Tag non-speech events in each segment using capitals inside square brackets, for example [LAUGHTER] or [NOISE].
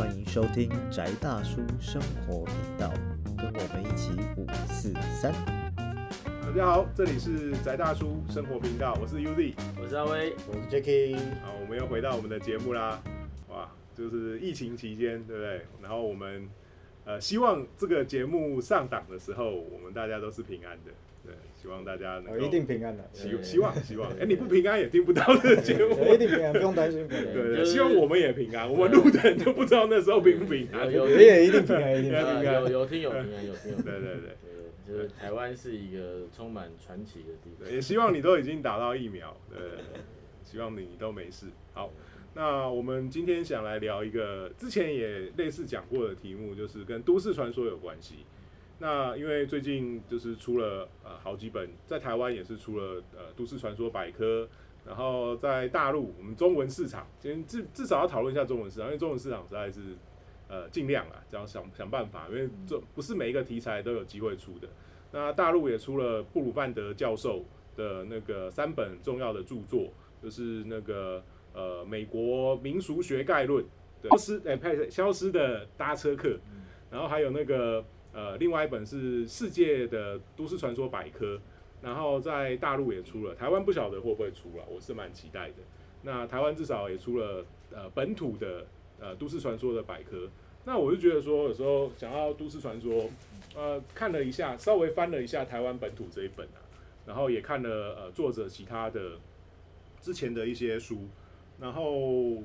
欢迎收听宅大叔生活频道，跟我们一起五四三。大家好，这里是宅大叔生活频道，我是 UZ。我是阿威，我是 Jacky，好，我们又回到我们的节目啦。哇，就是疫情期间，对不对？然后我们呃，希望这个节目上档的时候，我们大家都是平安的。对，希望大家能哦，够一定平安的，希希望 [LAUGHS] 希望。哎，你不平安也听不到这节目。一定平安，不用担心。对对，希望我们也平安。我们录的人就不知道那时候平不平安。有我也一定平安，一定平安。呃有有听有平安有听有平安，对对对对，就是台湾是一个充满传奇的地方。也希望你都已经打到疫苗，对，希望你都没事。好，那我们今天想来聊一个之前也类似讲过的题目，就是跟都市传说有关系。那因为最近就是出了呃好几本，在台湾也是出了呃都市传说百科，然后在大陆我们中文市场，今天至至少要讨论一下中文市场，因为中文市场实在是呃尽量啊，这样想想办法，因为这不是每一个题材都有机会出的。那大陆也出了布鲁范德教授的那个三本重要的著作，就是那个呃美国民俗学概论，对消失哎呸消失的搭车客，然后还有那个呃另外一本是世界的都市传说百科，然后在大陆也出了，台湾不晓得会不会出了，我是蛮期待的。那台湾至少也出了呃本土的呃都市传说的百科，那我就觉得说有时候想要都市传说，呃看了一下，稍微翻了一下台湾本土这一本啊，然后也看了呃作者其他的之前的一些书，然后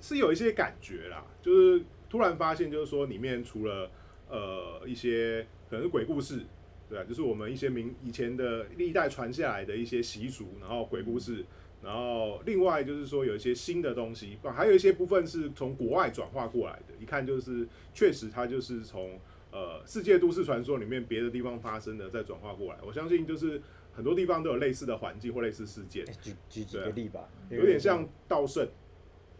是有一些感觉啦，就是突然发现就是说里面除了呃一些可能是鬼故事。对啊，就是我们一些民以前的历代传下来的一些习俗，然后鬼故事，然后另外就是说有一些新的东西，不还有一些部分是从国外转化过来的，一看就是确实它就是从呃世界都市传说里面别的地方发生的再转化过来。我相信就是很多地方都有类似的环境或类似事件哎，举举几个例吧，有点像道圣，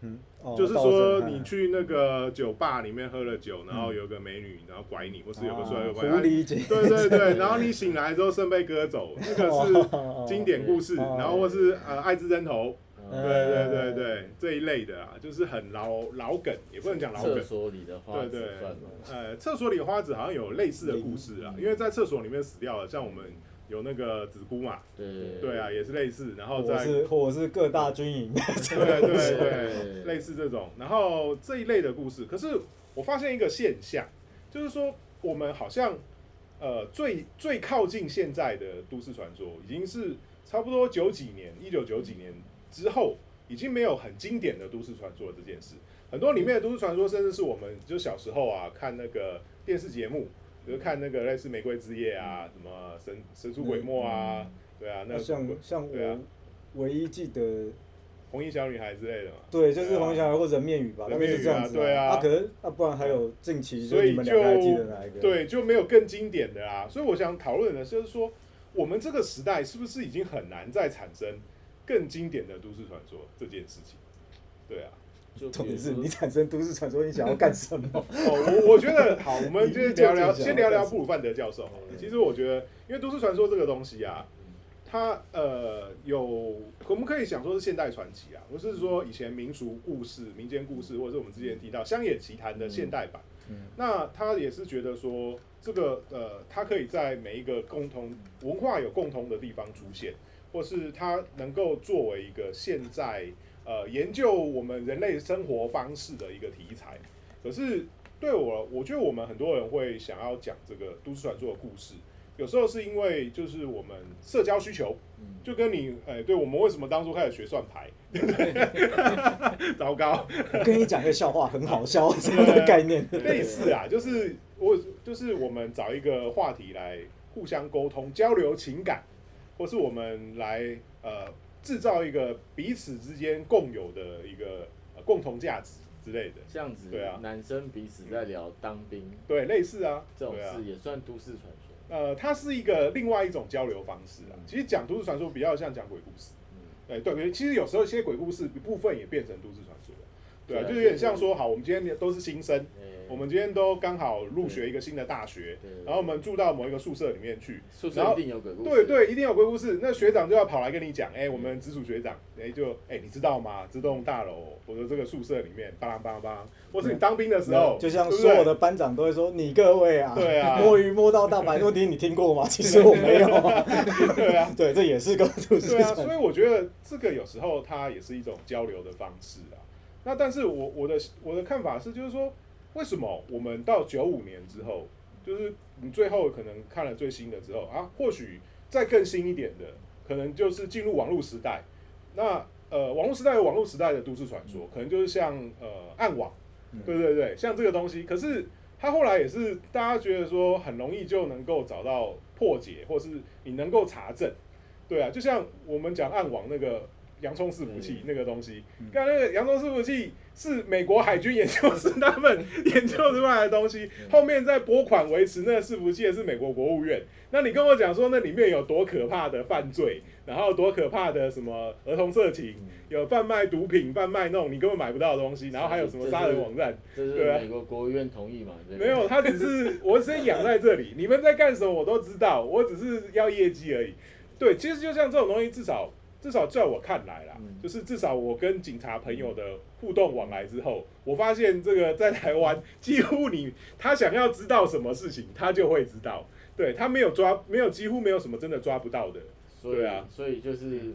嗯，哦就是说你去那个酒吧里面喝了酒，然后有个美女然后拐你，或是有个帅哥拐你。对对对，然后你醒来之后肾被割走，那个是 [LAUGHS] 经典故事，哦然后或是呃爱之针头，嗯对对对对这一类的啊，就是很老老梗，也不能讲老梗，厕所里的花对对？呃，厕所里的花子好像有类似的故事啊，因为在厕所里面死掉了，像我们有那个子姑嘛，对。对对啊，也是类似，然后或在是或是各大军营。[LAUGHS] 对对，对。类似这种，然后这一类的故事，可是我发现一个现象，就是说我们好像呃最最靠近现在的都市传说，已经是差不多九几年，一九九几年之后，已经没有很经典的都市传说这件事。很多里面的都市传说，甚至是我们就小时候啊看那个电视节目，比如看那个类似《玫瑰之夜》啊，什么神神出鬼没啊，对啊，那那像像我唯一记得，红衣小女孩之类的嘛。对，就是红小孩或者面语吧，大概人面语是这样子啊对啊啊，可能啊，不然还有近期，所以就你们两个还记得哪一个？，对，就没有更经典的啦。所以我想讨论的就是说，我们这个时代是不是已经很难再产生更经典的都市传说这件事情？对啊，就重点是你产生都市传说，你想要干什么？[LAUGHS] 哦，我我觉得 [LAUGHS] 好，我们就聊聊，先聊聊布鲁范德教授好了。嗯其实我觉得，因为都市传说这个东西啊，它呃有，我们可以想说是现代传奇啊，不是说以前民俗故事、民间故事，或者是我们之前提到乡野奇谈的现代版。嗯那他也是觉得说，这个呃，它可以在每一个共同文化有共同的地方出现，或是它能够作为一个现在呃研究我们人类生活方式的一个题材。可是对我，我觉得我们很多人会想要讲这个都市传说的故事，有时候是因为就是我们社交需求，嗯就跟你呃，对我们为什么当初开始学算牌，对不对？糟糕，我跟你讲个笑话，很好笑，[LAUGHS] [LAUGHS] 这样的概念。类似啊，就是我就是我们找一个话题来互相沟通、交流情感，或是我们来呃制造一个彼此之间共有的一个、呃、共同价值之类的。这样子对啊，男生彼此在聊当兵对，类似啊，这种事，也算都市传说。呃，它是一个另外一种交流方式啊嗯。其实讲都市传说比较像讲鬼故事。嗯对对，其实有时候一些鬼故事一部分也变成都市传说了。对啊，就有点像说，好，我们今天都是新生，哎我们今天都刚好入学一个新的大学，然后我们住到某一个宿舍里面去，宿舍然后一定有鬼故事，对对，一定有鬼故事。那学长就要跑来跟你讲，哎、我们直属学长，哎、就哎、你知道吗？这栋大楼我的这个宿舍里面，巴拉巴拉巴拉，或是你当兵的时候，就像所有的班长都会说：“你各位啊，对啊摸鱼摸到大白问题，你听过吗？” [LAUGHS] 其实我没有啊。对啊，[LAUGHS] 对，这也是个故事对啊，所以我觉得这个有时候它也是一种交流的方式啊。那但是我我的我的看法是，就是说，为什么我们到九五年之后，就是你最后可能看了最新的之后啊，或许再更新一点的，可能就是进入网络时代。那呃，网络时代有网络时代的都市传说，可能就是像呃暗网，对对对，像这个东西，可是它后来也是大家觉得说很容易就能够找到破解，或是你能够查证。对啊，就像我们讲暗网那个洋葱伺服器那个东西，刚才那个洋葱伺服器是美国海军研究室他们研究出来的东西，后面在拨款维持那个伺服器的是美国国务院。那你跟我讲说那里面有多可怕的犯罪，然后多可怕的什么儿童色情，有贩卖毒品、贩卖那种你根本买不到的东西，然后还有什么杀人网站，对啊美国国务院同意嘛？没有，他只是我先养在这里，你们在干什么我都知道，我只是要业绩而已。对，其实就像这种东西，至少至少在我看来啦，嗯就是至少我跟警察朋友的互动往来之后，我发现这个在台湾几乎你他想要知道什么事情，他就会知道。对他没有抓，没有几乎没有什么真的抓不到的。所以对啊所以就是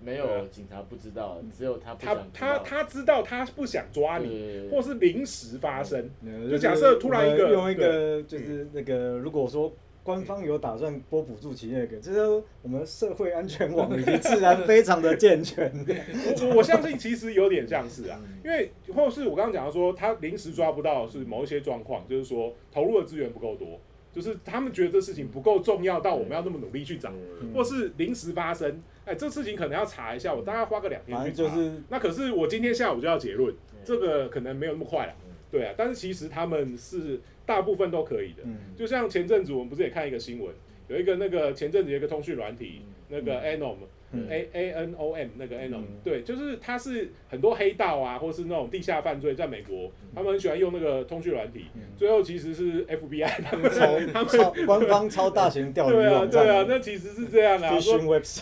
没有警察不知道，只有他不他他他知道他不想抓你，或是临时发生。嗯就假设突然一个用一个就是那个，如果说官方有打算拨补助企业给，这是我们社会安全网已经自然非常的健全。[LAUGHS] 我我我相信其实有点像是啊，因为或是我刚刚讲到说，他临时抓不到是某一些状况，就是说投入的资源不够多，就是他们觉得这事情不够重要到我们要那么努力去找，嗯或是临时发生，哎，这事情可能要查一下，我大概花个两天去查。就是那可是我今天下午就要结论，嗯这个可能没有那么快啦。对啊，但是其实他们是大部分都可以的。嗯，就像前阵子我们不是也看一个新闻，有一个那个前阵子有一个通讯软体，嗯那个 Anom。嗯 A A N O M 那个嗯。对，就是它是很多黑道啊，或是那种地下犯罪，在美国，他们很喜欢用那个通讯软体，嗯。最后其实是 FBI 他们他超们超官方超大型钓鱼对啊对啊，那其实是这样啊，[LAUGHS] 说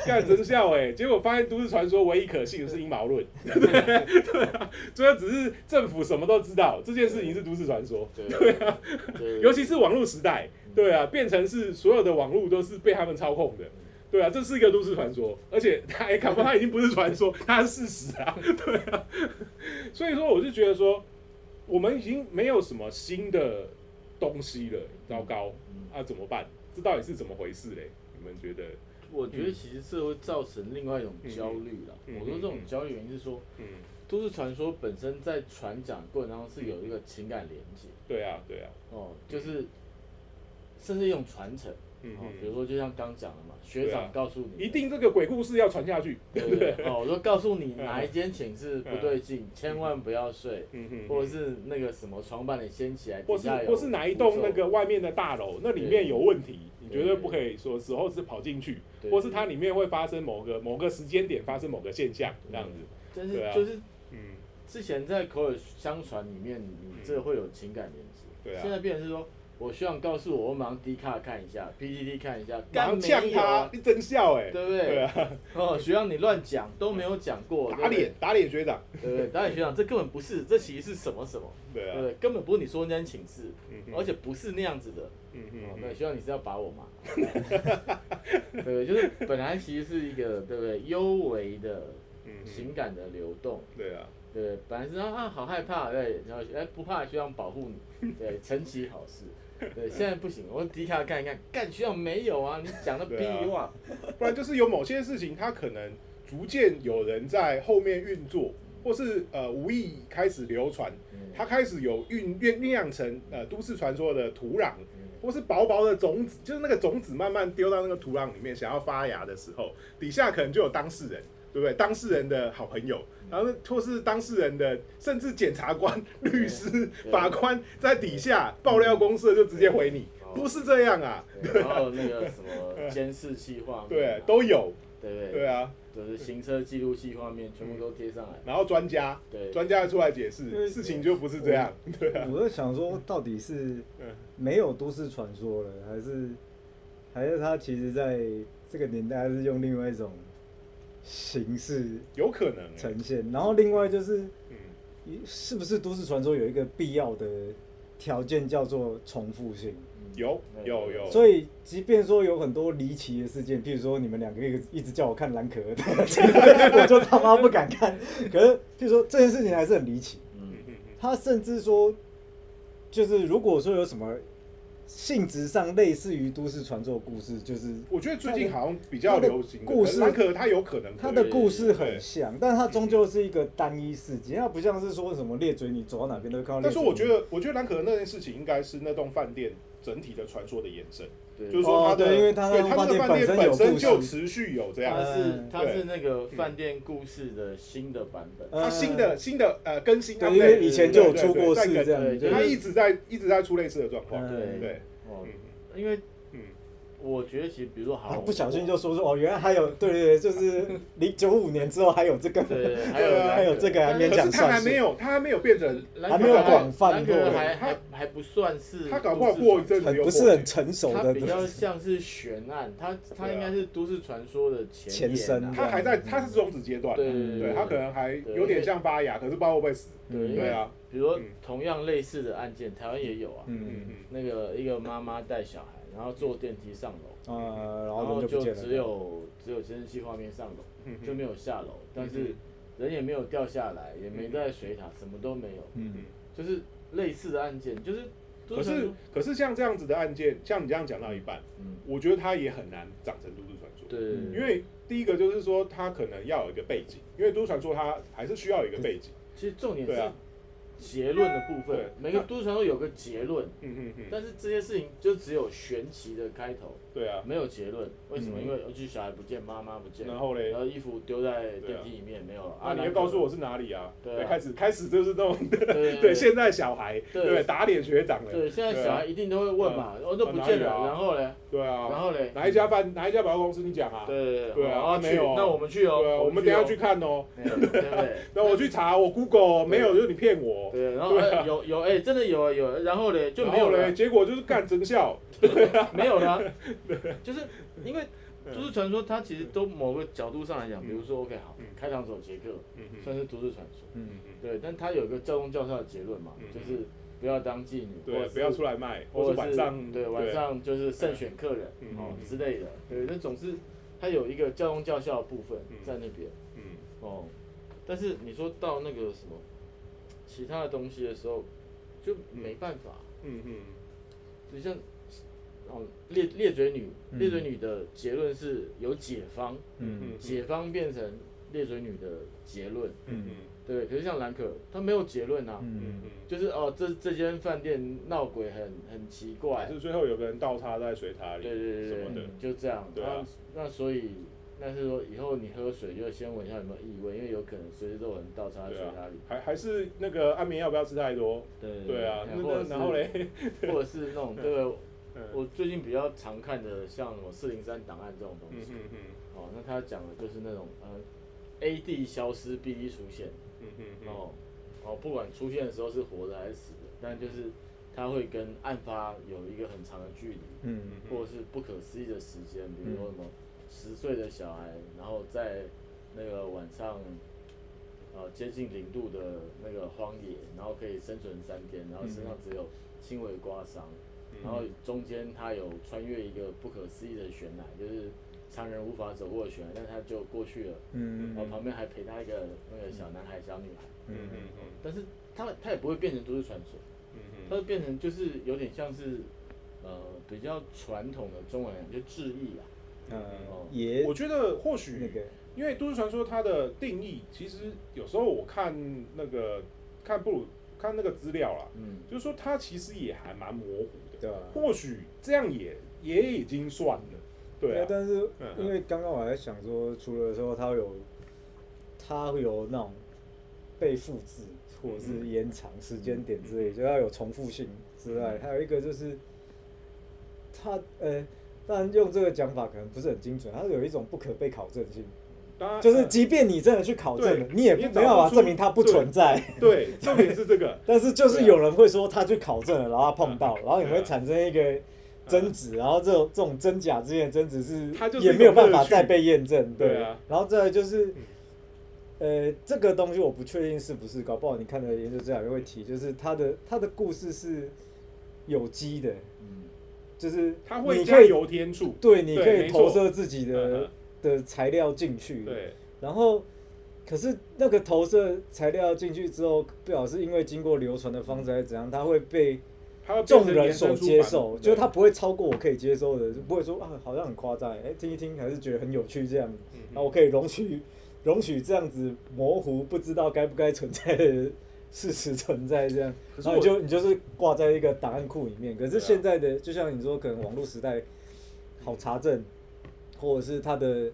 干真笑哎、结果发现都市传说唯一可信的是阴谋论，对 [LAUGHS] 对啊，最后只是政府什么都知道，这件事情是都市传说，对。对啊，尤其是网络时代，对啊，变成是所有的网络都是被他们操控的。对啊，这是一个都市传说，而且 [LAUGHS] 它哎，搞不好它已经不是传说，[LAUGHS] 他是事实啊，[LAUGHS] 对啊。所以说，我就觉得说，我们已经没有什么新的东西了，糟糕啊，怎么办？这到底是怎么回事嘞？你们觉得？我觉得其实这会造成另外一种焦虑啦。嗯嗯我说这种焦虑原因是说，嗯，都市传说本身在传讲过程当中是有一个情感连接对啊，对啊，哦，就是甚至一种传承嗯哦，比嗯，如说就像刚讲的嘛，学长告诉你，一定这个鬼故事要传下去，对不对？哦，我说告诉你嗯 [LAUGHS] 哪一间寝室不对劲，千万不要睡，嗯哼，或者是那个什么床把你掀起来，或是或是哪一栋那个外面的大楼，那里面有问题，你绝对不可以说时候是跑进去，对。或是它里面会发生某个某个时间点发生某个现象这样子，但是就是嗯，之前在口耳相传里面，你这会有情感连接。对啊。现在变成是说，我希望告诉我，我马上 D 卡看一下，PPT 看一下，马上干没有呛他啊，你真笑哎，对不对？对啊，哦，学长你乱讲都没有讲过，打脸打脸学长，对不对？打脸学长，这根本不是，这其实是什么什么，对啊对不，对？根本不是你说那间寝室，嗯而且不是那样子的。嗯哦，哼对，学长你是要把我吗？[LAUGHS] 对不对？就是本来其实是一个对不对幽微的嗯情感的流动。对啊，对，本来是啊啊好害怕，对，然后哎不怕，希望保护你，对，[LAUGHS] 成其好事。[LAUGHS] 对，现在不行，我迪卡看一看，干学长没有啊，你讲的屁话。不然就是有某些事情，它可能逐渐有人在后面运作，或是呃无意开始流传，嗯它开始有酝酝酿成呃都市传说的土壤，嗯或是薄薄的种子，就是那个种子慢慢丢到那个土壤里面，想要发芽的时候，底下可能就有当事人，对不对？当事人的好朋友，然后或是当事人的，甚至检察官、律师、法官在底下爆料公社就直接回你，哦。不是这样啊，对然后那个什么监视器画面啊，对，都有，对不对？对啊，就是行车记录器画面全部都贴上来。然后专家对，专家出来解释，对事情就不是这样，对啊，我在想说，到底是嗯。没有都市传说了，还是还是他其实在这个年代还是用另外一种形式有可能欸，呈现？然后另外就是，嗯，是不是都市传说有一个必要的条件叫做重复性？嗯有有有，所以，即便说有很多离奇的事件，譬如说你们两个一直一直叫我看蓝可儿的，[LAUGHS] 我就他妈不敢看。可是，譬如说这件事情还是很离奇。嗯他甚至说，就是如果说有什么性质上类似于都市传说的故事，就是我觉得最近好像比较流行故事可是蓝可他有可能他的故事很像，但它终究是一个单一事件，它不像是说什么裂嘴，你走到哪边都看到。但是我觉得，我觉得兰可儿那件事情应该是那栋饭店整体的传说的延伸，对，就是说它的，哦对因为它那对栋饭店它那个饭店本身就持续有这样它，是嗯它是那个饭店故事的新的版本。呃它新的新的呃更新对，因为以前就有出过事这样，对就是它一直在一直在出类似的状况，嗯。对。对，哦嗯，因为嗯，我觉得其实比如说好，啊不小心就说说哦，原来还有 [LAUGHS] 对对对，就是零九五年之后还有这个，对，[LAUGHS] 还有对啊还有这个还没讲可是它还没有，他还没有变成，还没有广泛过。还还还不算是，他搞不好过一阵子很又过去不是很成熟的它比较像是悬案，他他应该是都市传说的前前身言啊。它还在，他是种子阶段，对对对，他可能还有点像发芽，可是不知道会不会死，对，对啊，比如说嗯。同样类似的案件，台湾也有啊，嗯嗯嗯。那个一个妈妈带小孩，然后坐电梯上楼，呃，然后然后就只有只有监视器画面上楼，嗯就没有下楼，但是嗯人也没有掉下来，也没在水塔，什么都没有，嗯嗯。就是类似的案件，就是可是可是像这样子的案件，像你这样讲到一半，嗯，我觉得它也很难长成都市传说。对，嗯因为第一个就是说，它可能要有一个背景，因为都市传说它还是需要有一个背景。其实重点是对啊结论的部分，每个都市传说有个结论，但是这些事情就只有玄奇的开头，对啊。没有结论。为什么？嗯因为尤其小孩不见，妈妈不见，然后嘞然，后衣服丢在电梯里面没有了。那你要告诉我是哪里啊？对啊开始开始就是那种对对 [LAUGHS] 对现在小孩对对打脸学长了。对，现在对啊小孩一定都会问嘛，哦，都不见了，然后嘞，对啊，然后嘞，哪一家饭哪一家百货公司你讲啊？对对啊没有啊那我们去哦，对啊，我们等一下去看，哦。对对不对？[LAUGHS] 那我去查，我 Google 没有，就是你骗我。对，然后有有哎，真的有有，然后嘞就没然后嘞，有了，结果就是干真笑。[LAUGHS] 没有了，[LAUGHS] 就是因为都市传说，它其实都某个角度上来讲，比如说 OK 好嗯，开膛手杰克算是都市传说，嗯。嗯。对，但它有一个教宗教授的结论嘛嗯，就是不要当妓女，对，不要出来卖，或或者是晚上对晚上就是慎选客人嗯。哦嗯之类的，对，那总是它有一个教宗教校的部分嗯。在那边嗯。哦，但是你说到那个什么其他的东西的时候，就没办法，嗯嗯就像哦裂裂嘴女，嗯。裂嘴女的结论是有解方，嗯。解方变成裂嘴女的结论，嗯。对，可是像兰可，她没有结论啊，嗯。嗯嗯。就是哦这这间饭店闹鬼很很奇怪还，是最后有个人倒插在水塔里，对对对对什么的，就这样。对啊那那所以，那是说以后你喝水就先闻一下有没有异味，因为有可能随时都有人倒插在水塔里。，还还是那个安眠药不要吃太多，对。对啊，那然后，嘞，或者是那种 [LAUGHS] 对，嗯我最近比较常看的像什么四零三档案这种东西。嗯嗯嗯哦，那他讲的就是那种呃，A D 消失，B D 出现。嗯嗯嗯，哦，哦，不管出现的时候是活的还是死的，但就是他会跟案发有一个很长的距离。嗯或者是不可思议的时间，比如说什么十岁的小孩，然后在那个晚上，呃接近零度的那个荒野，然后可以生存三天，然后身上只有轻微刮伤，然后中间他有穿越一个不可思议的悬崖，就是常人无法走过的悬崖，但他就过去了，嗯然后旁边还陪他一个那个小男孩、小女孩，嗯嗯嗯。但是他他也不会变成都市传说。嗯它会变成就是有点像是，呃，比较传统的中文，就致意啊。呃哦。也我觉得或许那个。因为都市传说它的定义，其实有时候我看那个看布鲁看那个资料啦，嗯，就是说它其实也还蛮模糊的，对啊？或许这样也也已经算了，对啊，但是嗯因为刚刚我还在想说，除了说它有它会有那种被复制或者是延长时间点之类，就要有重复性之外，还有一个就是它呃，当然用这个讲法可能不是很精准，它有一种不可被考证性。当然就是即便你真的去考证了，你也你没办法证明它不存在。对，重点是这个，[LAUGHS] 但是就是有人会说他去考证了，然后他碰到，然后你会产生一个争执，然后这种这种真假之间的争执是也没有办法再被验证。对。啊。然后再就是，呃，这个东西我不确定是不是，搞不好你看的研究资料也会提，就是他的他的故事是有机的，嗯，就是它会加你可以油添醋，对，你可以投射自己嗯的嗯的材料进去，对，然后，可是那个投射材料进去之后，不晓得是因为经过流传的方式还是怎样，它会被众人所接受，就是它不会超过我可以接受的，就不会说啊好像很夸张，哎听一听还是觉得很有趣这样。子，嗯然后我可以容许 [LAUGHS] 容许这样子模糊不知道该不该存在的事实存在这样，然后你就你就是挂在一个档案库里面。可是现在的就像你说，可能网络时代好查证，或者是它的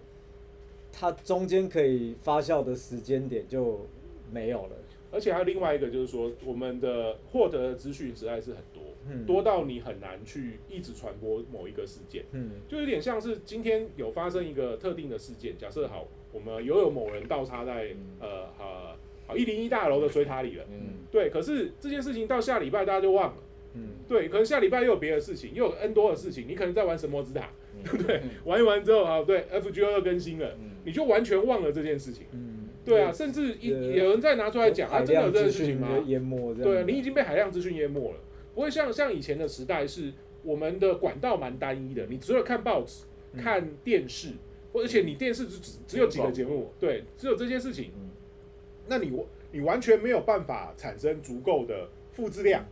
它中间可以发酵的时间点就没有了。而且还有另外一个就是说，我们的获得的资讯实在是很多，嗯。多到你很难去一直传播某一个事件，嗯。就有点像是今天有发生一个特定的事件，假设好，我们又有某人倒插在嗯。呃好好一零一大楼的水塔里了，嗯，对，可是这件事情到下礼拜大家就忘了，嗯。对，可能下礼拜又有别的事情，又有 N 多的事情，你可能在玩神魔之塔，对对，玩一玩之后，好，对，FGO 又更新了，嗯你就完全忘了这件事情。嗯，对啊，甚至一有人再拿出来讲，啊，真的有这件事情吗？对啊，你已经被海量资讯淹没了，不会像像以前的时代是我们的管道蛮单一的，你只有看报纸、嗯看电视，或而且你电视只只只有几个节目，对，只有这些事情，嗯那你你完全没有办法产生足够的复制量，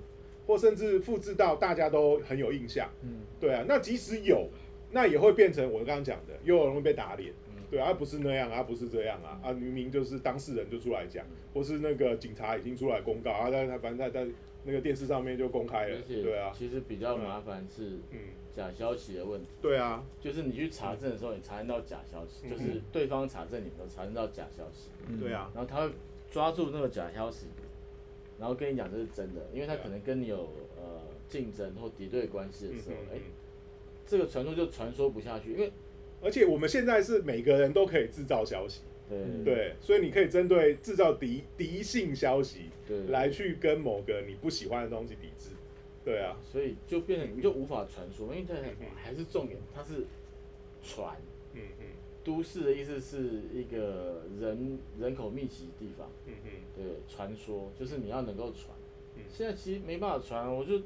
或甚至复制到大家都很有印象。嗯对啊，那即使有，那也会变成我刚刚讲的，又有人会被打脸。嗯。对啊，不是那样啊，不是这样啊，啊，明明就是当事人就出来讲，或是那个警察已经出来公告啊，但是他反正在在那个电视上面就公开了而，且对啊，其实比较麻烦是嗯，假消息的问题，对啊，就是你去查证的时候，你查证到假消息，嗯。就是对方查证你的时候查证到假消息，嗯。对啊，然后他会抓住那个假消息，然后跟你讲这是真的，因为他可能跟你有呃竞争或敌对关系的时候，哎、嗯嗯嗯这个传说就传说不下去，因为而且我们现在是每个人都可以制造消息，对所以你可以针对制造敌敌性消息对来去跟某个你不喜欢的东西抵制，对啊，所以就变成你就无法传说，因为这还是重点，它是传。嗯嗯。都市的意思是一个人人口密集的地方，嗯嗯。对，传说就是你要能够传。嗯。现在其实没办法传，我就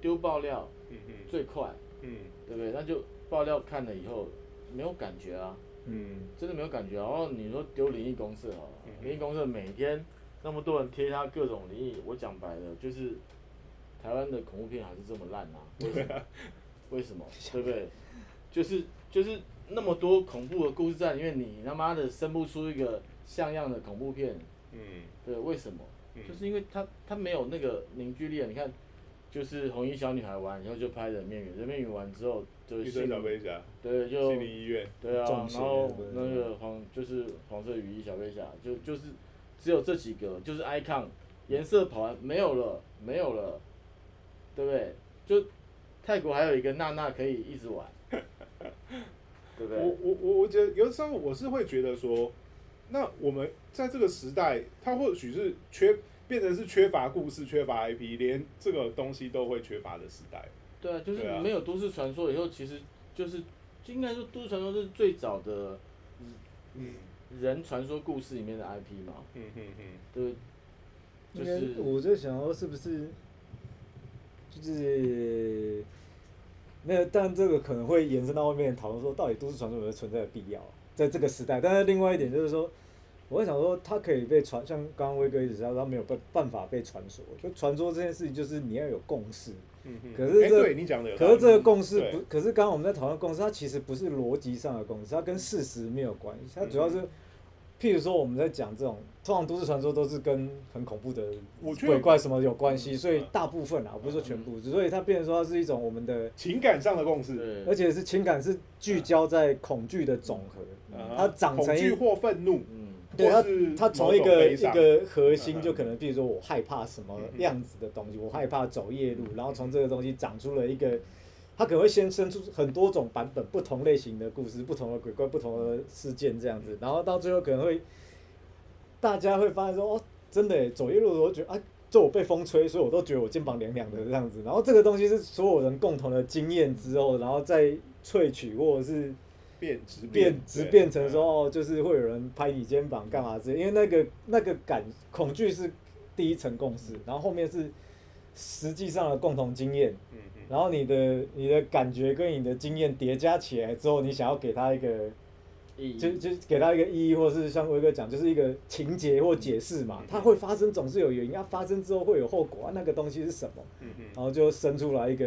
丢爆料嗯嗯。最快，嗯对不对？那就爆料看了以后没有感觉啊，嗯真的没有感觉啊。然后你说丢灵异公社好了嗯，灵异公社每天那么多人贴他各种灵异，我讲白了就是台湾的恐怖片还是这么烂啊？[LAUGHS] 为什么？为什么？对不对？就是就是那么多恐怖的故事在里面，你他妈的生不出一个像样的恐怖片，嗯对，为什么？嗯就是因为他他没有那个凝聚力啊！你看，就是红衣小女孩完以后就拍人面鱼，人面鱼完之后就是心小飞侠，对，就心理医院，对啊，然后那个黄就是黄色雨衣小飞侠，就就是只有这几个，就是 icon 颜色跑完没有了，没有了，对不对？就泰国还有一个娜娜可以一直玩，[LAUGHS] 对不我对？我我我我觉得有的时候我是会觉得说，那我们在这个时代，它或许是缺变成是缺乏故事、缺乏 IP，连这个东西都会缺乏的时代。对啊，就是没有都市传说以后，其实就是应该说都市传说是最早的嗯人传说故事里面的 IP 嘛，嗯嗯嗯，对，就是我在想说是不是，就是没有，但这个可能会延伸到后面讨论说，到底都市传说有没有存在的必要，在这个时代。但是另外一点就是说，我会想说，它可以被传，像刚刚威哥一直说，它没有办办法被传说。就传说这件事情，就是你要有共识。嗯嗯。可是对你讲的有，可是这个共识不，可是刚刚我们在讨论共识，它其实不是逻辑上的共识，它跟事实没有关系，它主要是，譬如说我们在讲这种，通常都市传说都是跟很恐怖的鬼怪什么有关系，嗯所以大部分啊，我不是说全部，所以它变成说它是一种我们的，情感上的共识，而且是情感是聚焦在恐惧的总和，啊它长成恐惧一。或愤怒，嗯，对它或是，它从一个一个核心，嗯就可能，比如说我害怕什么样子的东西，我害怕走夜路，然后从这个东西长出了一个，他可能会先生出很多种版本、不同类型的故事、不同的鬼怪、不同的事件这样子，然后到最后可能会大家会发现说，哦，真的耶走夜路的时候觉得啊。就我被风吹，所以我都觉得我肩膀凉凉的这样子。然后这个东西是所有人共同的经验之后，然后再萃取或者是变质变质变成说，嗯哦，就是会有人拍你肩膀干嘛之类，因为那个那个感恐惧是第一层共识，然后后面是实际上的共同经验，嗯嗯。然后你的你的感觉跟你的经验叠加起来之后，你想要给他一个意义就就给他一个意义，或是像威哥讲，就是一个情节或解释嘛嗯，它会发生总是有原因，它发生之后会有后果，啊、那个东西是什么，嗯嗯。然后就生出来一个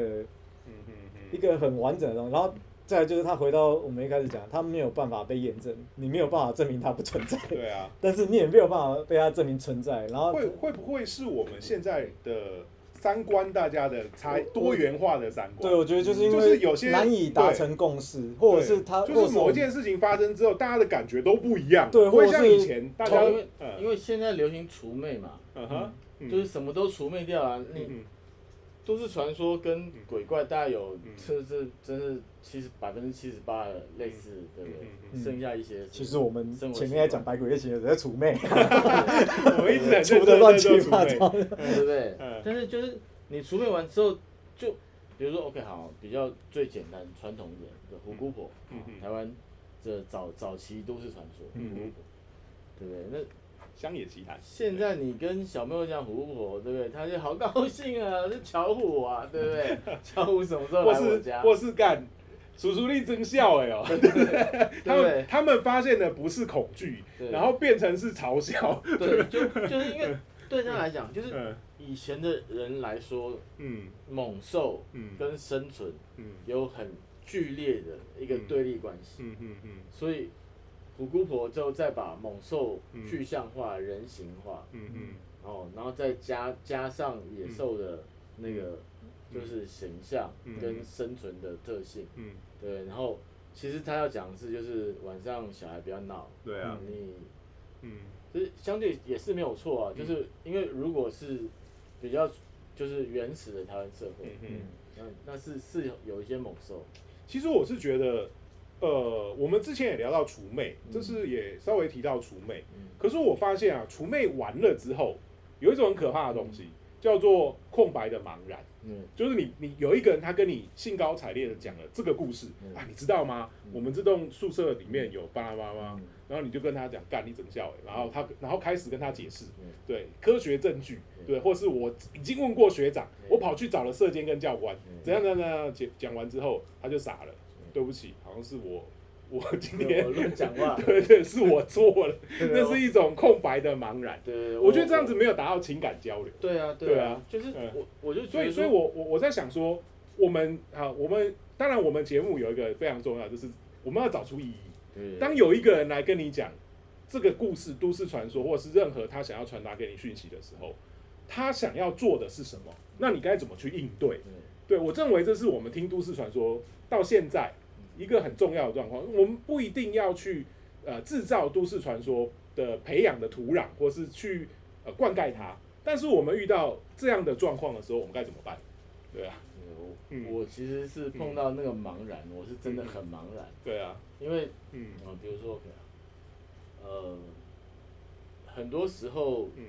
嗯嗯。一个很完整的东西，然后再来就是他回到我们一开始讲，他没有办法被验证，你没有办法证明它不存在，对啊，[LAUGHS] 但是你也没有办法被它证明存在，然后会会不会是我们现在的三观大家的差多元化的三观？对，我觉得就是因为就是有些难以达成共识，或者是他，就是某一件事情发生之后，大家的感觉都不一样，对不会或者是像以前大家因为嗯因为现在流行除魅嘛，嗯哼，嗯就是什么都除魅掉啊。嗯都市传说跟鬼怪大概有嗯，这这真是七十百分之七十八的类似，对不对？嗯剩下一些其实我们前面在讲百鬼夜行的时候在除魅，我们一直在 [LAUGHS] 除的乱七八糟对不对嗯？但是就是你除魅完之后，就比如说 OK 好，比较最简单传统一点的虎姑婆台湾这早早期都市传说，嗯虎姑婆，对不对？那乡野奇谈。现在你跟小朋友讲虎姑婆，对不对？他就好高兴啊，是巧虎啊，对不对？[LAUGHS] 巧虎什么时候来我家？或是干，叔叔力真笑哎哦，他们？他们发现的不是恐惧，然后变成是嘲笑。对，[LAUGHS] 就就是因为对他来讲，就是嗯以前的人来说，嗯猛兽嗯跟生存嗯有很剧烈的一个对立关系，嗯嗯嗯所以虎姑婆就再把猛兽嗯。具象化、人形化，嗯嗯。哦，然后再加加上野兽的那个就是形象嗯。跟生存的特性，嗯，对，然后其实他要讲的是就是晚上小孩比较闹，对啊，你嗯。就是相对也是没有错啊，就是因为如果是比较就是原始的台湾社会嗯，嗯。那那是是有一些猛兽，其实我是觉得，呃，我们之前也聊到除魅，嗯。就是也稍微提到除魅。嗯。可是我发现啊，除魅完了之后，有一种很可怕的东西，叫做空白的茫然。嗯。就是你，你有一个人，他跟你兴高采烈的讲了这个故事、嗯啊，你知道吗？嗯。我们这栋宿舍里面有巴拉巴拉，嗯。然后你就跟他讲干你整校、欸，然后他，然后开始跟他解释，嗯。对科学证据，嗯。对，或是我已经问过学长，嗯。我跑去找了社监跟教官，嗯。怎样怎样怎样讲讲完之后，他就傻了，嗯对不起，好像是我，我今天乱讲话，[LAUGHS] 对对，是我错了，[LAUGHS] 对那是一种空白的茫然。对，我觉得这样子没有达到情感交流。对啊对啊啊，就是嗯我我就所以，所以我我我在想说，我们啊，我们当然我们节目有一个非常重要，就是我们要找出意义。对当有一个人来跟你讲这个故事、都市传说，或者是任何他想要传达给你讯息的时候，他想要做的是什么？那你该怎么去应对？对对我认为这是我们听都市传说到现在一个很重要的状况。我们不一定要去呃制造都市传说的培养的土壤，或是去呃灌溉它。但是我们遇到这样的状况的时候，我们该怎么办？对啊，我嗯。我其实是碰到那个茫然，我是真的很茫然，对啊，因为嗯。啊，比如说，呃，很多时候嗯。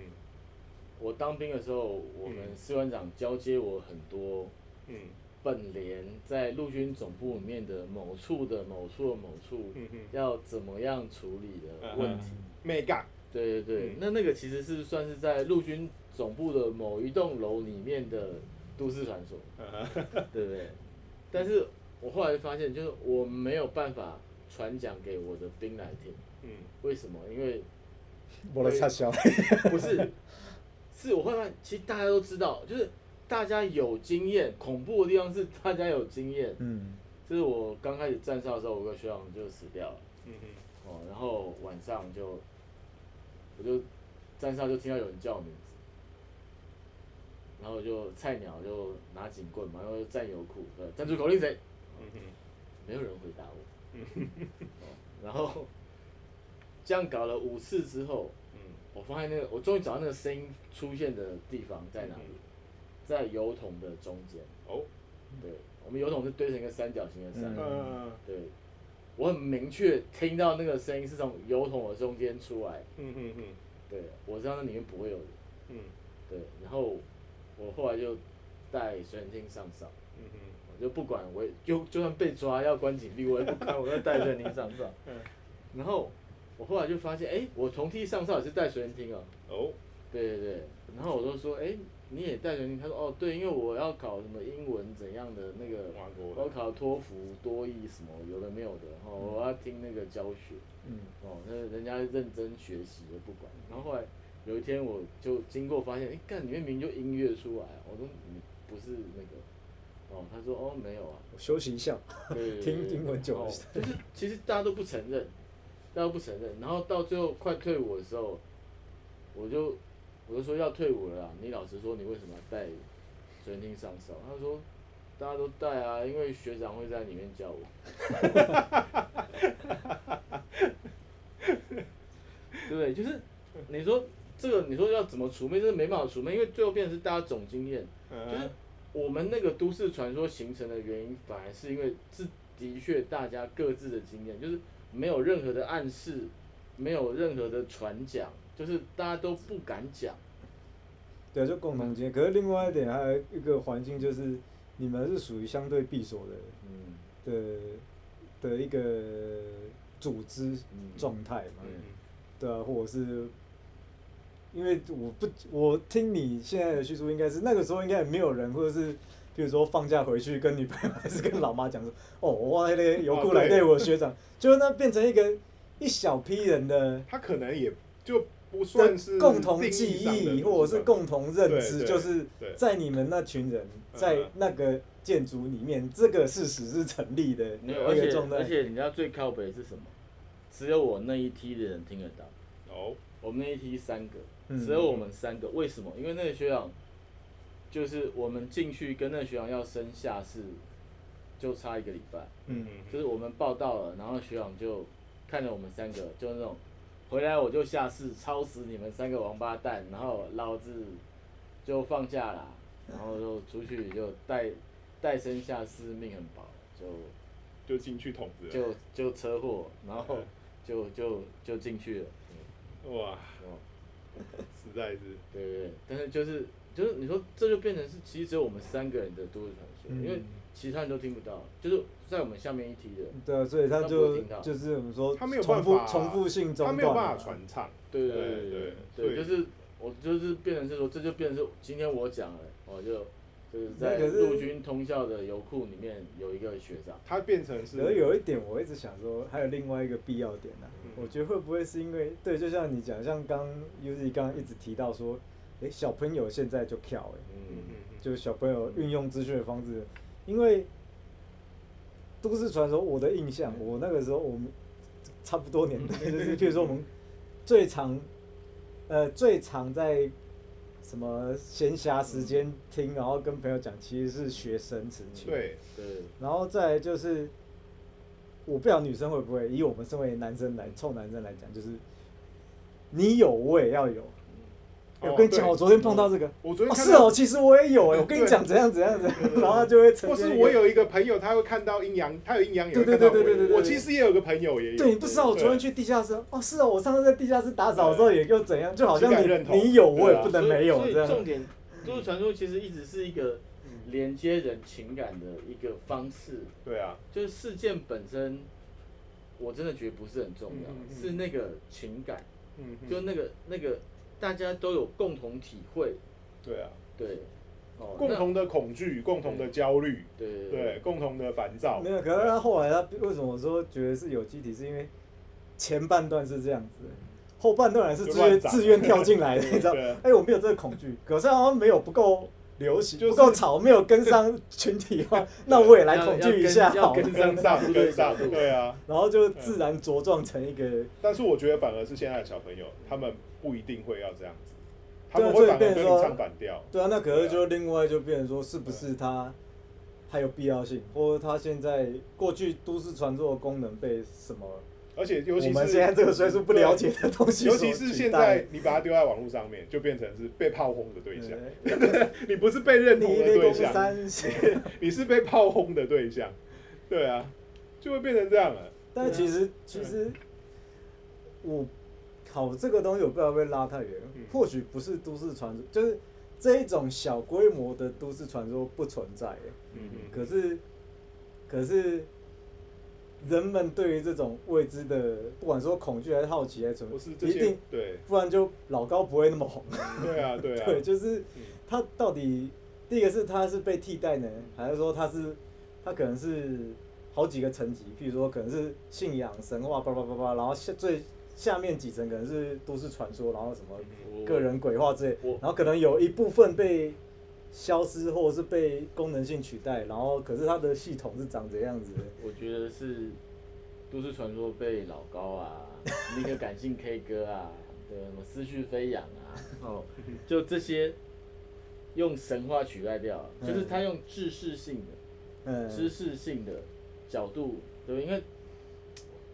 我当兵的时候，我们嗯。士官长交接我很多嗯本连在陆军总部里面的某处的某处的某处要怎么样处理的问题。没干，对对对，嗯那那个其实是算是在陆军总部的某一栋楼里面的都市传说，[LAUGHS] 对不对？但是我后来就发现，就是我没有办法传讲给我的兵来听，嗯为什么？因为我的插销，[LAUGHS] 不是，是我会发现，其实大家都知道，就是大家有经验，恐怖的地方是大家有经验。嗯，就是我刚开始站哨的时候，我有个学长就死掉了，嗯哼。哦，然后晚上就我就站哨就听到有人叫我名字，然后就菜鸟就拿警棍嘛，然后就站油库，呃，站住口令谁？嗯哼。没有人回答我。哦，然后这样搞了五次之后，嗯。我发现那个我终于找到那个声音出现的地方在哪里，在油桶的中间。哦对，我们油桶是堆成一个三角形的山。对，我很明确听到那个声音是从油桶的中间出来。嗯嗯嗯对，我知道那里面不会有人。嗯对，然后我后来就带水冷厅上哨，嗯嗯我就不管我就就算被抓要关禁闭，我也不管，[LAUGHS] 我要带水冷厅上哨。嗯，然后我后来就发现，哎、我同梯上哨也是带水冷厅哦。哦，对对对，然后我就说，哎、你也带着你？他说，哦，对，因为我要考什么英文怎样的那个，我要考托福、多译什么有的没有的，哦，我要听那个教学。嗯，哦，那人家认真学习的不管。然后后来有一天我就经过发现，哎、干里面明明就音乐出来啊，我说你不是那个，哦，他说哦没有啊，我休息一下，听英文就好哦就是其实大家都不承认，大家都不承认。然后到最后快退伍的时候，我就我就说要退伍了啦，你老实说你为什么要带水晶厅上哨？他说大家都带啊，因为学长会在里面叫我。对 [LAUGHS] 不对？就是你说这个，你说要怎么除魅，真的没办法除魅，因为最后变成是大家总经验。就是嗯我们那个都市传说形成的原因，反而是因为是的确大家各自的经验，就是没有任何的暗示，没有任何的传讲，就是大家都不敢讲。对，就共同经验。可是另外一点，还有一个环境就是，你们是属于相对闭锁的嗯。的的一个组织嗯状态嘛，嗯。对啊，或者是，因为我不，我听你现在的叙述，应该是那个时候应该也没有人，或者是，比如说放假回去跟女朋友还是跟老妈讲说，哦，我那个油库来对。我学长，就是那变成一个一小批人的他可能也就不算是共同记忆，或者是共同认知，就是在你们那群人嗯在那个建筑里面，这个事实是成立的没有，而且。而且你知道最靠北是什么？只有我那一梯的人听得到。哦，我们那一梯三个，嗯只有我们三个。为什么？因为那个学长，就是我们进去跟那个学长要升下是，就差一个礼拜。嗯就是我们报到了，然后学长就看着我们三个，就那种回来我就下市抄死你们三个王八蛋，然后老子就放假啦，然后就出去就带带身下士命很薄，就就进去捅子了，就就车祸，然后 [LAUGHS] 就就就进去了。哇，哦，实在是，对对对，但是就是就是你说这就变成是其实只有我们三个人的都市传说，嗯因为其他人都听不到，就是在我们下面一梯的，对啊，所以他就就是我们说他没有重复办法重复性中断。他没有办法传唱，对对对对。就是我就是变成是说，这就变成是今天我讲了，我就就是在陆军通校的油库里面有一个学长，他变成是可是有一点，我一直想说，还有另外一个必要点呢、嗯。我觉得会不会是因为，对，就像你讲，像刚 Uzi 刚刚一直提到说，诶，小朋友现在就跳、诶，嗯嗯，嗯。就是小朋友运用资讯的方式，因为都市传说，我的印象，我那个时候我们差不多年代，就是譬如说我们最常，呃，最常在什么闲暇时间听，然后跟朋友讲，其实是学生时期。对，对，然后再来就是，我不知道女生会不会，以我们身为男生来臭男生来讲，就是你有我也要有。哦我跟你讲，我昨天碰到这个，我昨天是哦，其实我也有哎，我跟你对讲怎样怎样怎样，[LAUGHS] 然后他就会呈或是我有一个朋友，他会看到阴阳，他有阴阳眼，对对对对对对对我其实也有个朋友也有，对，你不知道我昨天去地下室，哦，是哦，我上次在地下室打扫的时候也又怎样，就好像你你有我也不能没有所以这样。重点，都市传说其实一直是一个连接人情感的一个方式，对啊，就是事件本身，我真的觉得不是很重要，是那个情感，嗯，嗯。就那个那个大家都有共同体会，对啊，对，哦，共同的恐惧，共同的焦虑，对。对对，共同的烦躁，没有，可是他后来他为什么说觉得是有机体，是因为前半段是这样子，后半段是自就乱长。愿自愿跳进来的，[LAUGHS] 你知道？哎，我没有这个恐惧，可是好像没有不够流行，就是不够吵，没有跟上群体化，[LAUGHS] 那我也来恐惧一下好了。跟上跟上跟上，对。对啊。然后就自然茁壮成一个，但是我觉得反而是现在的小朋友，他们不一定会要这样子，他们会反而所以变成说跟你唱反调。对啊，那可是就另外就变成说，是不是他还有必要性，或者他现在过去都市传说的功能被什么而且尤其我们是现在这个岁数不了解的东西 [LAUGHS] 尤其是现在你把它丢在网络上面，就变成是被炮轰的对象，对。[LAUGHS] 你不是被认同的对象，[LAUGHS] 你是被炮轰的对象，对啊，就会变成这样了。但其实其实我好这个东西我不知道会不会拉太远嗯，或许不是都市传说，就是这一种小规模的都市传说不存在耶，嗯嗯，可是可是人们对于这种未知的，不管说恐惧还是好奇还是什么一定，对。不然就老高不会那么红。[LAUGHS] 对啊对啊，[LAUGHS] 对，就是嗯。他到底第一个是他是被替代呢，还是说他是他可能是好几个层级，譬如说可能是信仰、神话，叭叭叭叭，然后下最下面几层可能是都市传说，然后什么个人鬼话之类，然后可能有一部分被消失或者是被功能性取代，然后可是它的系统是长这样子。的？我觉得是都市传说被老高啊，[LAUGHS] 那个感性 K 歌啊，对，什么思绪飞扬啊，[LAUGHS] 哦，就这些用神话取代掉，就是他用知识性的、嗯，知识性的角度，对，因为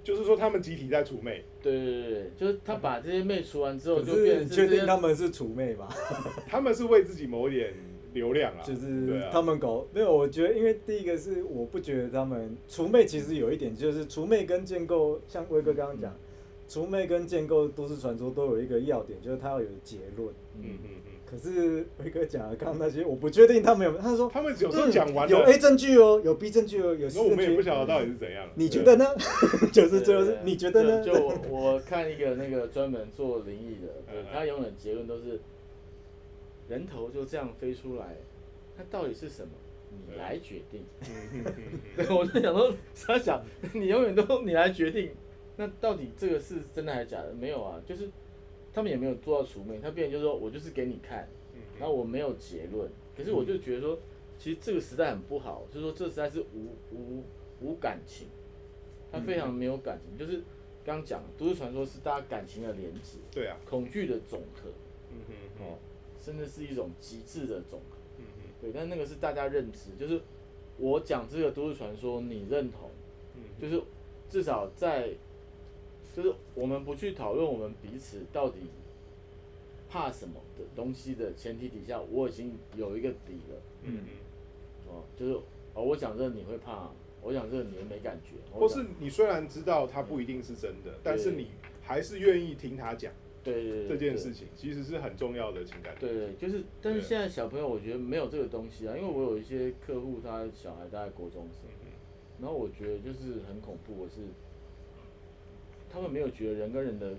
就是说他们集体在除魅，对对对对，就是他把这些妹除完之后，可就是变你确定他们是除妹吗？[LAUGHS] 他们是为自己谋一点流量啊，就是他们搞没有，我觉得因为第一个是我不觉得他们除魅其实有一点就是除魅跟建构，像威哥刚刚讲，除魅跟建构都市传说都有一个要点，就是它要有结论。嗯嗯嗯，可是威哥讲了刚刚那些，我不确定他们有，他说他们有时候讲完嗯有 A 证据哦，有 B 证据哦，有 C 那我们也，不晓得到底是怎样，你觉得呢？[LAUGHS] 就是最后是你觉得呢？就就我我看一个那个专门做灵异的，他永远结论都是人头就这样飞出来，那到底是什么？你来决定。[LAUGHS] [LAUGHS] 对，我就想说，他想你永远都你来决定，那到底这个是真的还是假的？没有啊，就是他们也没有做到除魅，他变成就是说我就是给你看，嗯。然后我没有结论，可是我就觉得说，其实这个时代很不好，就是说这个时代是无无无感情，他非常没有感情，就是刚刚讲都市传说是大家感情的连接，对啊，恐惧的总和，嗯嗯嗯哦，甚至是一种极致的总和。嗯嗯对，但那个是大家认知，就是我讲这个都市传说，你认同，嗯，就是至少在，就是我们不去讨论我们彼此到底怕什么的东西的前提底下，我已经有一个底了，嗯。嗯，哦，就是哦，我讲这个你会怕，我讲这个你会没感觉，或是你虽然知道它不一定是真的，但是你还是愿意听他讲对对对这件事情，其实是很重要的情感。对对，就是，但是现在小朋友我觉得没有这个东西啊，因为我有一些客户，他小孩大概国中生，嗯然后我觉得就是很恐怖，我是他们没有觉得人跟人的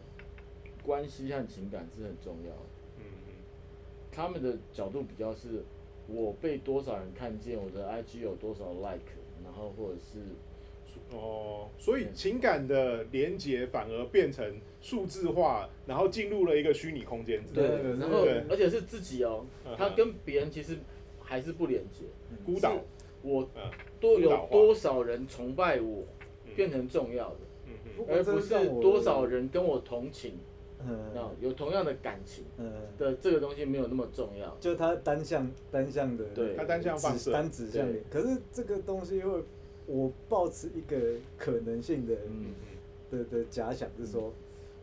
关系和情感是很重要的，嗯嗯他们的角度比较是我被多少人看见，我的 IG 有多少 like，然后或者是嗯，哦，所以情感的连接反而变成数字化，然后进入了一个虚拟空间之对，对，然后而且是自己哦嗯，他跟别人其实还是不连接，孤岛，我嗯。多有多少人崇拜我嗯。变成重要的，而不是多少人跟我同情，那嗯有同样的感情嗯，的这个东西没有那么重要。就它单向单向的，对。它单向放射，单指向你。可是这个东西会，我抱持一个可能性的、嗯。的的假想是说，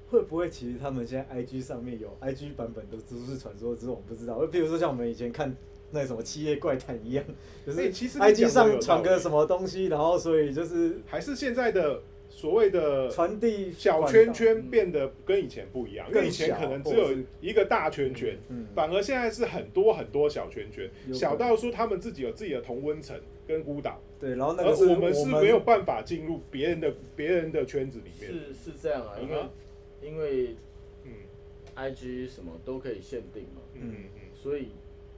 会不会其实他们现在 IG 上面有 IG 版本的都市传说，只是我们不知道。比如说像我们以前看那什么《七夜怪谈》一样，就是哎其实你 IG 讲得有上传个什么东西，然后所以就是还是现在的所谓的传递小圈圈变得跟以前不一样，因为以前可能只有一个大圈圈，嗯反而现在是很多很多小圈圈，小到说他们自己有自己的同温层跟孤岛，对，然后那而个我们是没有办法进入别人的别人的圈子里面。是是这样啊，因为因为嗯。IG 什么都可以限定嘛，嗯嗯。所以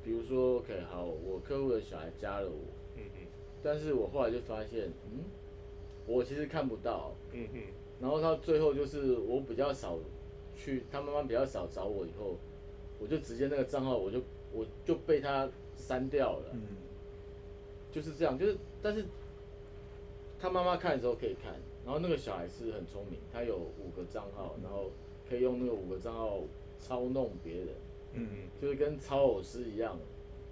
比如说 OK 好，我客户的小孩加了我，嗯嗯。但是我后来就发现，嗯，我其实看不到，嗯哼。然后到最后就是我比较少去，他妈妈比较少找我以后，我就直接那个账号我就我就被他删掉了，嗯。就是这样，就是但是他妈妈看的时候可以看，然后那个小孩是很聪明，他有五个账号，然后可以用那个五个账号操弄别人，嗯。就是跟操偶师一样，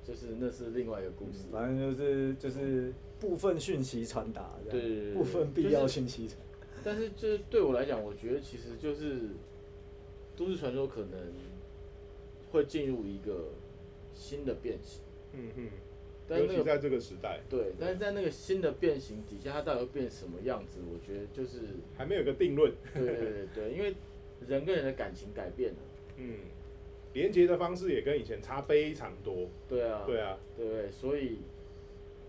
就是那是另外一个故事。反正就是就是部分讯息传达，对对对对部分必要讯息传。但是就是对我来讲，我觉得其实就是都市传说可能会进入一个新的变形，嗯哼，但是在这个时代，对，但是在那个新的变形底下，它到底会变什么样子？我觉得就是还没有个定论。对对对对，因为人跟人的感情改变了，嗯，连接的方式也跟以前差非常多。对啊，对啊，对？所以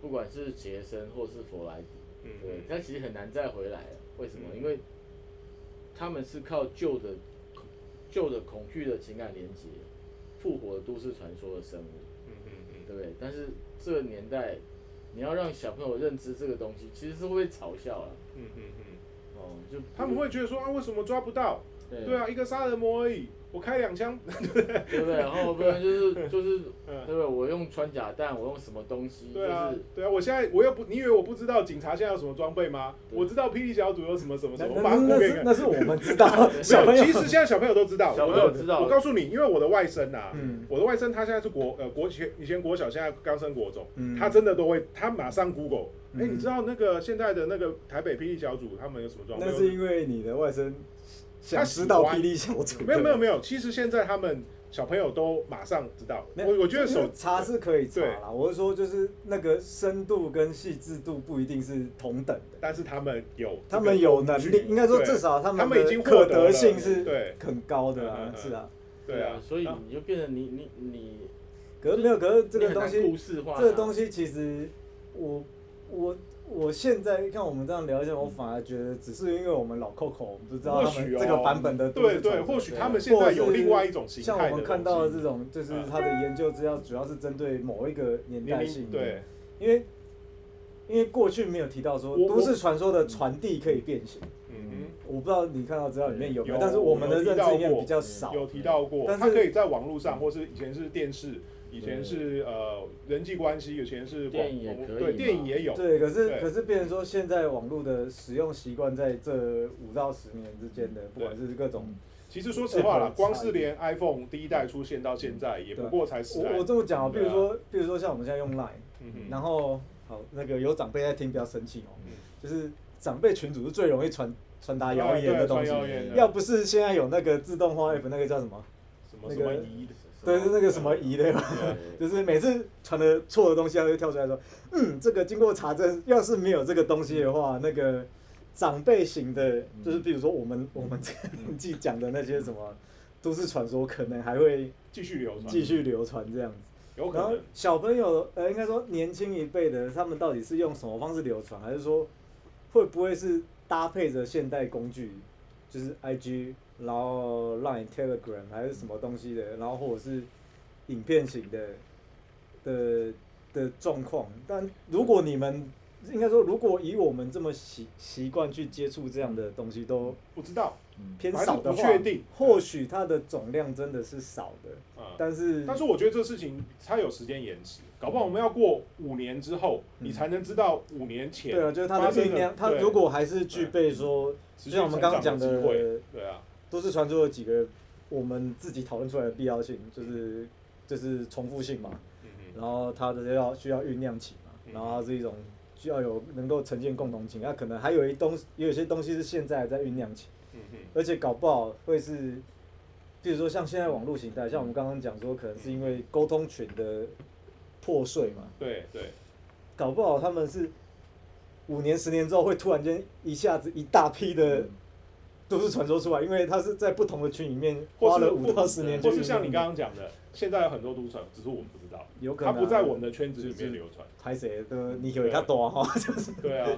不管是杰森或是弗莱迪，嗯对，他其实很难再回来了。为什么？嗯因为他们是靠旧的旧的恐惧的情感连接，复活都市传说的生物，嗯嗯嗯，对不对？但是这个年代，你要让小朋友认知这个东西，其实是会被嘲笑了。嗯嗯嗯，哦，就他们会觉得说啊，为什么抓不到？对对啊，一个杀人魔而已，我开两枪，对不对？然后不然就是就是，[LAUGHS] 嗯对不对？我用穿甲弹，我用什么东西？对啊就是，对啊，我现在我又不，你以为我不知道警察现在有什么装备吗？我知道霹雳小组有什么什么什么，我把那那。是那是我们知道，[LAUGHS] 小朋友，其实现在小朋友都知道。小朋友知道我告诉你，因为我的外甥啊，嗯我的外甥他现在是国呃国前以前国小，现在刚升国中，嗯他真的都会，他马上 Google，哎、嗯你知道那个现在的那个台北霹雳小组他们有什么状况？那是因为你的外甥想知道霹雳小组，没有没有没有，其实现在他们小朋友都马上知道。我我觉得手查是可以查啦，我是说就是那个深度跟细致度不一定是同等的，但是他们有他们有能力，应该说至少他们他们们已经可得性是对很高的啊是啊。对啊，所以啊你就变成你你你可是没有，可是这个东西，事化，这个东西其实我我我现在看我们这样聊一下，我反而觉得只是因为我们老 Coco，我们不知道他们这个版本的都对对，或许他们现在有另外一种形态的像我们看到的这种，就是嗯。他的研究资料主要是针对某一个年代性的，对，因为因为过去没有提到说都市传说的传递可以变形，嗯我不知道你看到资料里面有没有，有但是我们的认知里面比较少，。有提到过，但是它可以在网络上，或是以前是电视，以前是呃人际关系，以前是广电影也可以对电影也有，对，可是可是变成说现在网络的使用习惯在这五到十年之间的，不管是各种，其实说实话啦，光是连 iPhone 第一代出现到现在，也不过才十我我这么讲啊，比如说比如说像我们现在用 Line，嗯然后好那个有长辈在听，不要生气哦，嗯就是长辈群组是最容易传传达谣言的东西谣言，要不是现在有那个自动化 app，那个叫什么？什么什么对，是那个什么仪的，对 [LAUGHS] 就是每次传的错的东西，它会跳出来说，嗯，这个经过查证，要是没有这个东西的话，那个长辈型的，就是比如说我们我们这个年纪讲的那些什么都市传说，可能还会继续流传，继续流传这样子。然后有可能。小朋友，呃，应该说年轻一辈的，他们到底是用什么方式流传，还是说会不会是搭配着现代工具，就是 IG，然后 Line、Telegram 还是什么东西的，然后或者是影片型的的的状况？但如果你们应该说，如果以我们这么习习惯去接触这样的东西都不知道偏少的话不确定，或许它的总量真的是少的，啊，但是但是我觉得这事情它有时间延迟，搞不好我们要过五年之后，嗯你才能知道五年前对啊，就是它的力量，它如果还是具备说，就像我们刚刚讲的，对啊，都市传说有几个我们自己讨论出来的必要性，就是就是重复性嘛，然后它的要需要酝酿起嘛，嗯然后它是一种需要有能够呈现共同情，那可能还有一东也有一些东西是现在在酝酿期，嗯嗯而且搞不好会是，比如说像现在网络形态，像我们刚刚讲说，可能是因为沟通群的破碎嘛，对对，搞不好他们是五年、十年之后会突然间一下子一大批的都是传说出来，因为他是在不同的群里面花了五到十年或是像你刚刚讲的，现在有很多都市传，只是我们不知道，有可能、啊、它不在我们的圈子里面流传，拍谁的你以为他多哈，就是。对啊，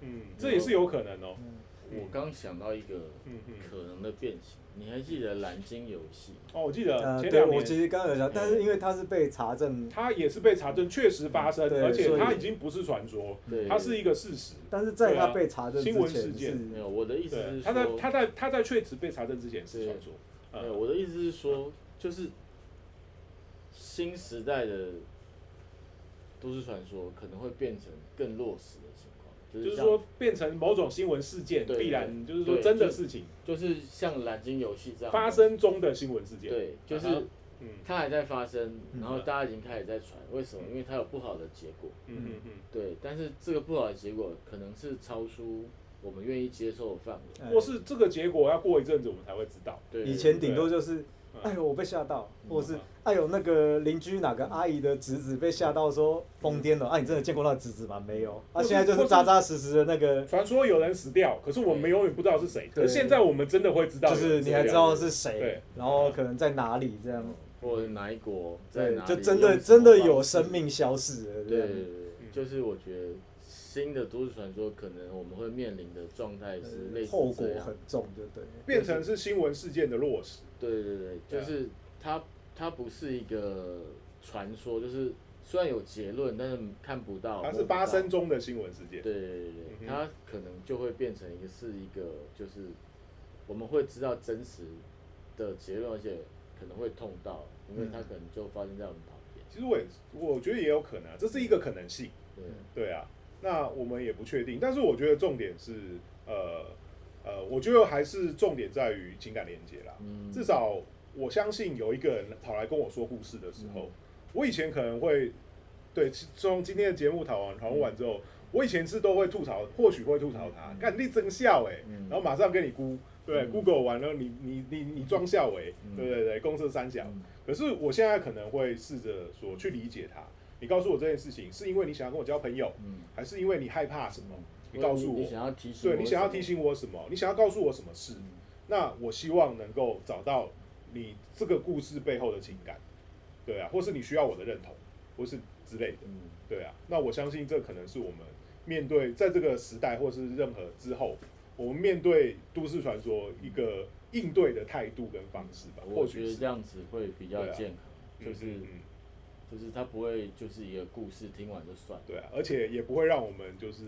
嗯，这也是有可能哦，我刚想到一个嗯嗯，可能的变形，你还记得蓝鲸游戏？哦，我记得呃，对前两年。我其实刚刚有讲，但是因为它是被查证，它也是被查证确实发生，对而且所以它已经不是传说，对，它是一个事实。但是在对啊他被查证之新闻前事件是没有，我的意思对，是他在说，他在它在确实被查证之前是传说。对，嗯，我的意思是说，就是新时代的都市传说可能会变成更落实的情况，就是是说变成某种新闻事件，必然就是说真的事情就是像蓝鲸游戏这样发，生中的新闻事件。对，就是它还在发生，嗯然后大家已经开始在传，为什么？因为它有不好的结果，嗯嗯嗯，对，但是这个不好的结果可能是超出我们愿意接受的范围。哎或是这个结果要过一阵子我们才会知道。对，以前顶多就是，嗯哎呦我被吓到，嗯或者是哎呦那个邻居哪个阿姨的侄子被吓到说疯癫了，啊你真的见过那个侄子吗？没有，啊现在就是是扎扎实实的那个，传说有人死掉，可是我们永远不知道是谁。可是现在我们真的会知道就是你还知道是谁，然后可能在哪里这样，或者哪一国在哪，里，就真的真的有生命消逝了，这样对对对，对就是我觉得新的都市传说可能我们会面临的状态是类似后果很重，就对。变成是新闻事件的落实。对对对，就是它它不是一个传说，就是虽然有结论，但是看不到，它是发生。中的新闻事件。对对对嗯，它可能就会变成一个是一个，就是我们会知道真实的结论，而且可能会痛到，因为它可能就发生在我们旁边。其实我也我觉得也有可能啊，这是一个可能性。对，对啊，那我们也不确定，但是我觉得重点是，呃呃，我觉得还是重点在于情感连接啦。嗯，至少我相信有一个人跑来跟我说故事的时候，嗯。我以前可能会对从今天的节目讨论讨论完之后，我以前是都会吐槽，或许会吐槽他，嗯。干你真笑哎、嗯。然后马上跟你估，对、嗯。G o o g l e 完了你你你你装笑哎、嗯。对对对，公司三小。嗯。可是我现在可能会试着说去理解他，你告诉我这件事情是因为你想要跟我交朋友，嗯，还是因为你害怕什么？你告诉我，你想要提醒，对你想要提，醒我什么？你想要告诉我什么事？嗯那我希望能够找到你这个故事背后的情感，对啊，或是你需要我的认同，或是之类的，嗯对啊。那我相信这可能是我们面对在这个时代或是任何之后，我们面对都市传说一个应对的态度跟方式吧。或许这样子会比较健康，就是嗯就是它不会就是一个故事听完就算，对啊，而且也不会让我们就是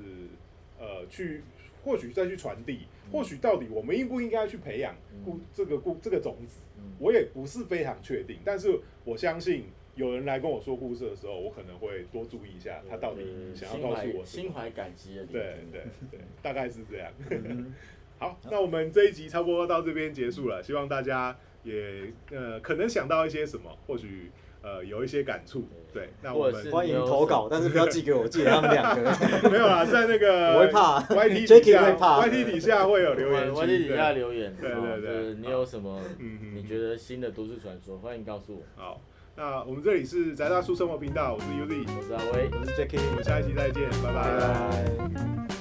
呃去或许再去传递，或许到底我们应不应该去培养故嗯这个故这个种子，嗯我也不是非常确定，但是我相信有人来跟我说故事的时候，我可能会多注意一下他到底呃想要告诉我什么。心怀感激的，对对对，大概是这样。[LAUGHS] 嗯好，那我们这一集差不多到这边结束了，希望大家也呃可能想到一些什么，或许呃有一些感触。对，那我们或者是欢迎投稿，但是不要寄给我，寄给他们两个。[LAUGHS] 没有啦，在那个 [LAUGHS] 我会怕 YT [LAUGHS] 底 Jacky 下会怕，YT 底下会有留言，YT 底底下留言，对哦对对你有什么你觉得新的都市传说，欢迎告诉我。好，那我们这里是宅大叔生活频道，我是 Uzi，我是阿威。我是 Jacky，我们下一期再见，拜拜拜。